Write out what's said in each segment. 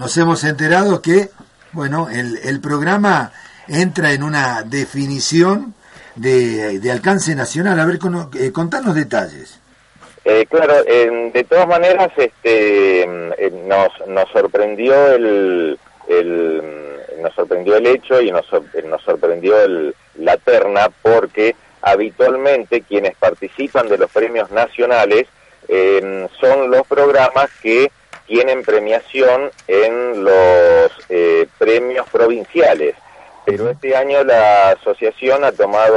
Nos hemos enterado que, bueno, el, programa entra en una definición de, alcance nacional. A ver, con, eh, contanos detalles. Eh, claro, de todas maneras, este, eh, nos, sorprendió el, el, nos sorprendió el hecho y nos, nos sorprendió el, la terna porque habitualmente quienes participan de los premios nacionales son los programas que tienen premiación en los eh, premios provinciales, pero este año la asociación ha tomado,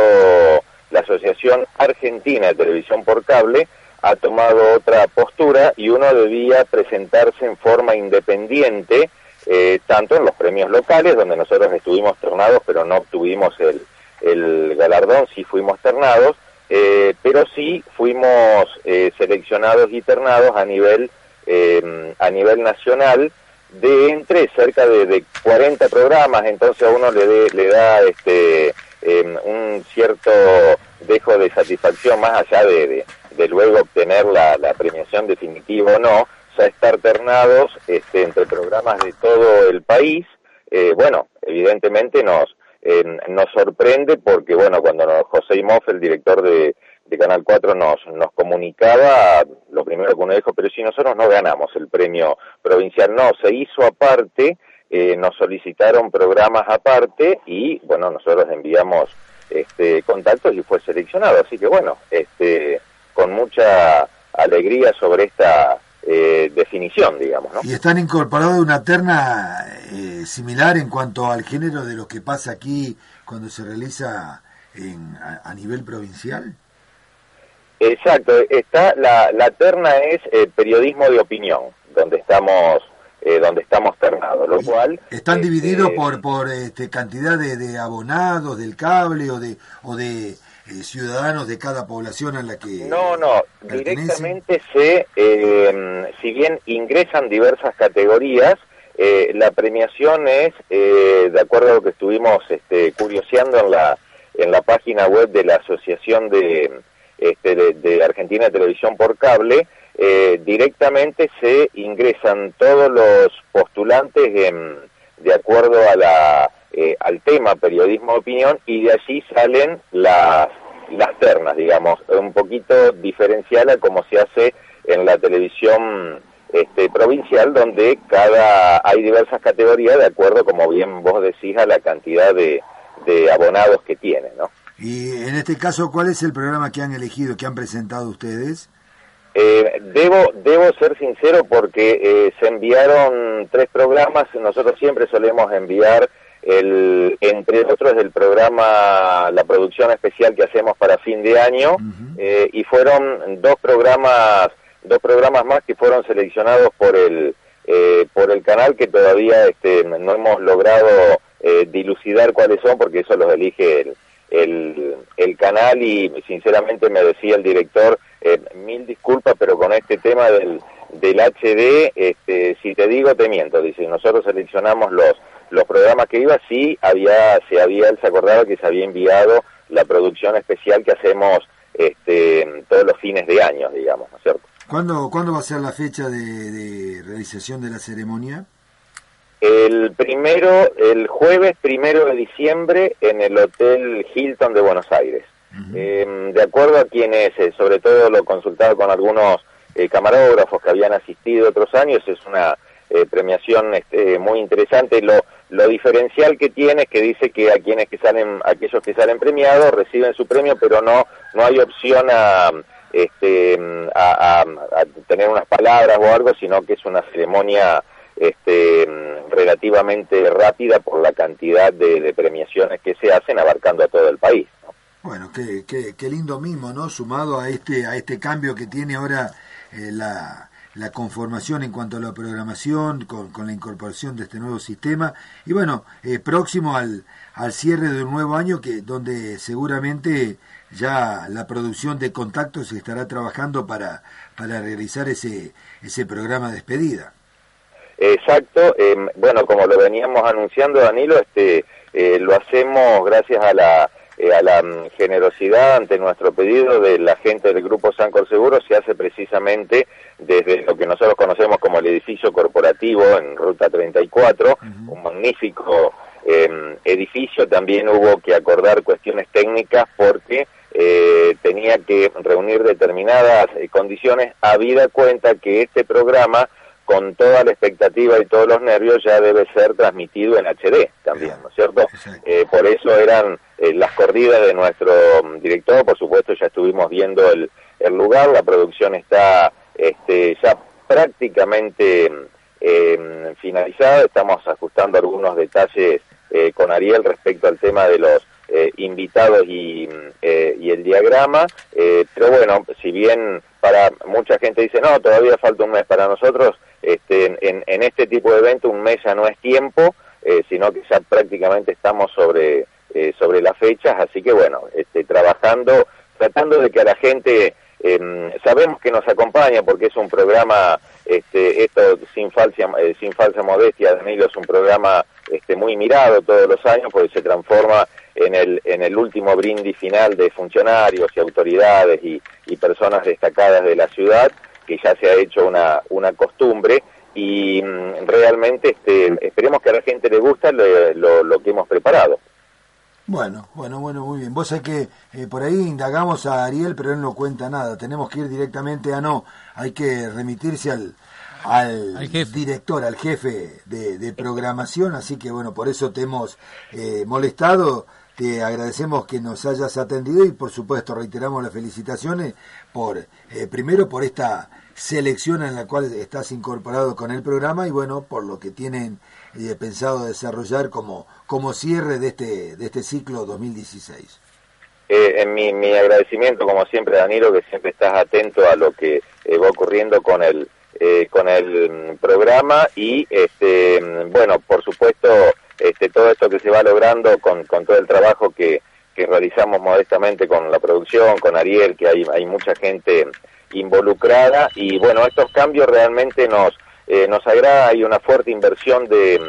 la Asociación Argentina de Televisión por Cable ha tomado otra postura y uno debía presentarse en forma independiente, eh, tanto en los premios locales, donde nosotros estuvimos ternados, pero no obtuvimos el, el galardón, sí fuimos ternados, eh, pero sí fuimos seleccionados y ternados a nivel eh, a nivel nacional de entre cerca de, 40 programas, entonces a uno le, le da este em, un cierto dejo de satisfacción más allá de, de, luego obtener la, la, premiación definitiva o no, ya estar ternados este, entre programas de todo el país, eh, bueno, evidentemente nos, em, nos sorprende porque, bueno, cuando José Imoff, el director de, de Canal 4 nos, nos comunicaba, lo primero que uno dijo, pero si nosotros no ganamos el premio provincial, no, se hizo aparte, eh, nos solicitaron programas aparte y bueno, nosotros enviamos este, contactos y fue seleccionado, así que bueno, este, con mucha alegría sobre esta eh, definición, digamos. ¿no? Y están incorporados una terna eh, similar en cuanto al género de lo que pasa aquí cuando se realiza en, a nivel provincial. Exacto, está la, la terna es eh, periodismo de opinión, donde estamos eh, donde estamos ternados, lo cual están este, divididos por por este, cantidad de, de, abonados del cable o de o de eh, ciudadanos de cada población a la que no no directamente se si bien ingresan diversas categorías la premiación es de acuerdo a lo que estuvimos este, curioseando en la en la página web de la asociación de este, de, Argentina Televisión por cable, eh, directamente se ingresan todos los postulantes de acuerdo a la, eh, al tema periodismo opinión y de allí salen las, las ternas, digamos, un poquito diferencial a como se hace en la televisión este, provincial, donde cada hay diversas categorías de acuerdo, como bien vos decís, a la cantidad de, de abonados que tiene, ¿no? Y en este caso, ¿cuál es el programa que han elegido, que han presentado ustedes? Eh, debo, debo ser sincero porque eh, se enviaron tres programas, nosotros siempre solemos enviar el, entre otros el programa, la producción especial que hacemos para fin de año, eh, y fueron dos programas, dos programas más que fueron seleccionados por el, por el canal que todavía este, no hemos logrado dilucidar cuáles son porque eso los elige el, el, el canal y sinceramente me decía el director, eh, mil disculpas, pero con este tema del, del HD, este, si te digo te miento, dice, nosotros seleccionamos los, los programas que iba, sí, había, se había, él se acordaba que se había enviado la producción especial que hacemos este, todos los fines de año, digamos, ¿no es cierto? ¿Cuándo, ¿Cuándo va a ser la fecha de, de realización de la ceremonia? El primero, el jueves primero de diciembre en el Hotel Hilton de Buenos Aires. Em, de acuerdo a quienes, eh, sobre todo lo consultado con algunos eh, camarógrafos que habían asistido otros años, es una eh, premiación este, muy interesante. Lo, lo diferencial que tiene es que dice que a quienes que salen, aquellos que salen premiados reciben su premio, pero no, no hay opción a, este, a, a tener unas palabras o algo, sino que es una ceremonia este, relativamente rápida por la cantidad de, premiaciones que se hacen abarcando a todo el país. Bueno, qué, qué, lindo mismo, ¿no? Sumado a este, a este cambio que tiene ahora eh, la, la conformación en cuanto a la programación, con, con la incorporación de este nuevo sistema, y bueno, eh, próximo al, al cierre de un nuevo año, que donde seguramente ya la producción de contactos estará trabajando para, para realizar ese, ese programa de despedida. Exacto, em, bueno, como lo veníamos anunciando, Danilo, este, eh, lo hacemos gracias a la, eh, a la mm, generosidad ante nuestro pedido de la gente del Grupo Sancor Seguro se hace precisamente desde lo que nosotros conocemos como el edificio corporativo en Ruta 34, un magnífico em, edificio. También hubo que acordar cuestiones técnicas porque eh, tenía que reunir determinadas eh, condiciones, habida cuenta que este programa con toda la expectativa y todos los nervios ya debe ser transmitido en HD también, ¿no es cierto? Eh, por eso eran eh, las corridas de nuestro mm, director, por supuesto ya estuvimos viendo el, el lugar, la producción está este, ya prácticamente eh, finalizada, estamos ajustando algunos detalles eh, con Ariel respecto al tema de los eh, invitados y, eh, y, el diagrama, eh, pero bueno, si bien para mucha gente dice, no, todavía falta un mes, para nosotros en, en este tipo de evento un mes ya no es tiempo, eh, sino que ya prácticamente estamos sobre, eh, sobre las fechas, así que bueno, este, trabajando, tratando de que a la gente, eh, sabemos que nos acompaña porque es un programa, este, esto sin falsa, eh, sin falsa modestia, Danilo, es un programa este, muy mirado todos los años porque se transforma en el, en el último brindis final de funcionarios y autoridades y, y personas destacadas de la ciudad, que ya se ha hecho una, una costumbre y mm, realmente este, esperemos que a la gente le guste lo, lo, lo, que hemos preparado. Bueno, bueno, bueno, muy bien. Vos sabés que eh, por ahí indagamos a Ariel, pero él no cuenta nada. Tenemos que ir directamente a no, hay que remitirse al, al, al director, al jefe de, de, programación, así que bueno, por eso te hemos eh, molestado. Te agradecemos que nos hayas atendido y por supuesto reiteramos las felicitaciones por, eh, primero por esta selección en la cual estás incorporado con el programa y bueno, por lo que tienen eh, pensado desarrollar como, como cierre de este, de este ciclo 2016. Eh, en mi, mi, agradecimiento, como siempre, Danilo, que siempre estás atento a lo que eh, va ocurriendo con el, eh, con el programa y, este, bueno, por supuesto, este, todo esto que se va logrando con, con todo el trabajo que, que realizamos modestamente con la producción, con Ariel, que hay, hay mucha gente involucrada y bueno, estos cambios realmente nos, eh, nos agrada, hay una fuerte inversión de,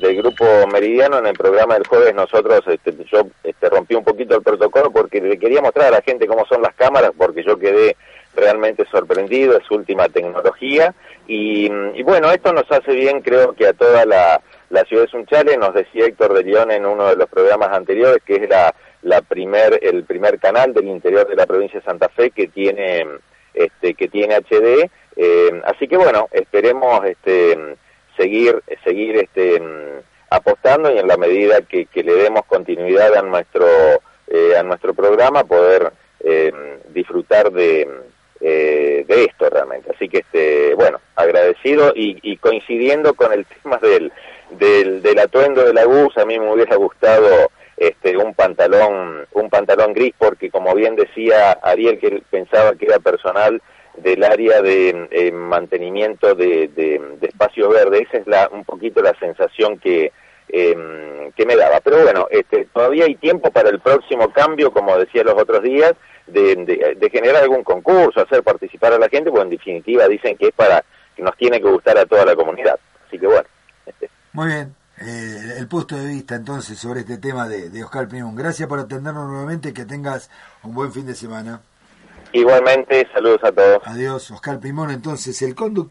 del grupo Meridiano en el programa del jueves. Nosotros, este, yo este, rompí un poquito el protocolo porque le quería mostrar a la gente cómo son las cámaras porque yo quedé realmente sorprendido, es última tecnología. Y, y bueno, esto nos hace bien creo que a toda la, la ciudad de Sunchales, nos decía Héctor de León en uno de los programas anteriores que es la, la primer, el primer canal del interior de la provincia de Santa Fe que tiene este, que tiene HD. Eh, así que bueno, esperemos este, seguir, seguir este, apostando y en la medida que, que le demos continuidad a nuestro, eh, a nuestro programa poder eh, disfrutar de, eh, de esto realmente. Así que este, bueno, agradecido y, y coincidiendo con el tema del, del, del atuendo de la GUS, a mí me hubiera gustado este, un pantalón un pantalón gris porque como bien decía Ariel que pensaba que era personal del área de eh, mantenimiento de, de, espacio verde esa es la un poquito la sensación que eh, que me daba pero bueno este todavía hay tiempo para el próximo cambio como decía los otros días de, generar algún concurso hacer participar a la gente pues en definitiva dicen que es para que nos tiene que gustar a toda la comunidad así que bueno. Muy bien eh, el punto de vista entonces sobre este tema de, de Oscar Primón. Gracias por atendernos nuevamente, que tengas un buen fin de semana. Igualmente, saludos a todos. Adiós, Oscar Primón, entonces el conductor.